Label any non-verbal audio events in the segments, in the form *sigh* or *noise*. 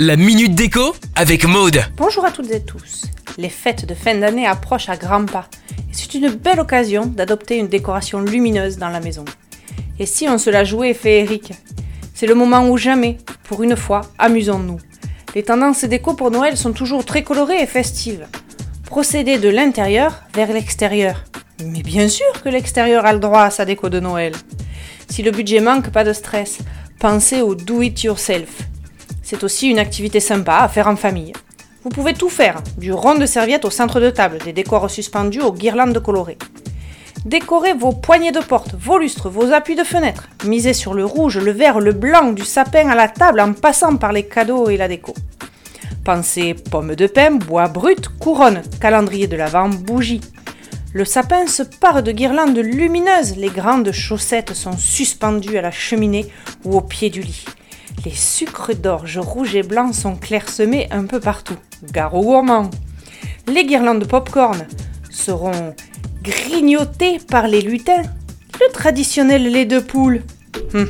La minute déco avec Maude. Bonjour à toutes et tous. Les fêtes de fin d'année approchent à grands pas et c'est une belle occasion d'adopter une décoration lumineuse dans la maison. Et si on se la jouait féerique? C'est le moment ou jamais, pour une fois, amusons-nous. Les tendances déco pour Noël sont toujours très colorées et festives. Procéder de l'intérieur vers l'extérieur. Mais bien sûr que l'extérieur a le droit à sa déco de Noël. Si le budget manque, pas de stress. Pensez au do it yourself c'est aussi une activité sympa à faire en famille. Vous pouvez tout faire, du rond de serviette au centre de table, des décors suspendus aux guirlandes colorées. Décorez vos poignées de porte, vos lustres, vos appuis de fenêtre. Misez sur le rouge, le vert, le blanc du sapin à la table en passant par les cadeaux et la déco. Pensez pommes de pin, bois brut, couronne, calendrier de l'avant, bougies. Le sapin se pare de guirlandes lumineuses, les grandes chaussettes sont suspendues à la cheminée ou au pied du lit. Les sucres d'orge rouge et blanc sont clairsemés un peu partout. Gare aux. Les guirlandes de popcorn seront grignotées par les lutins. Le traditionnel lait de poule. Hum.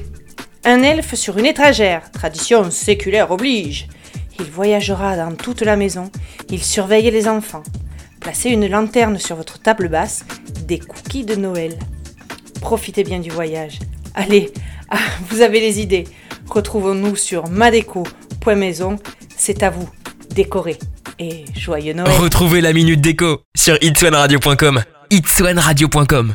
Un elfe sur une étagère. Tradition séculaire oblige. Il voyagera dans toute la maison. Il surveille les enfants. Placez une lanterne sur votre table basse. Des cookies de Noël. Profitez bien du voyage. Allez, *laughs* vous avez les idées. Retrouvons-nous sur madeco.maison. C'est à vous. Décorez. Et joyeux Noël. Retrouvez la minute déco sur itswanradio.com. itswanradio.com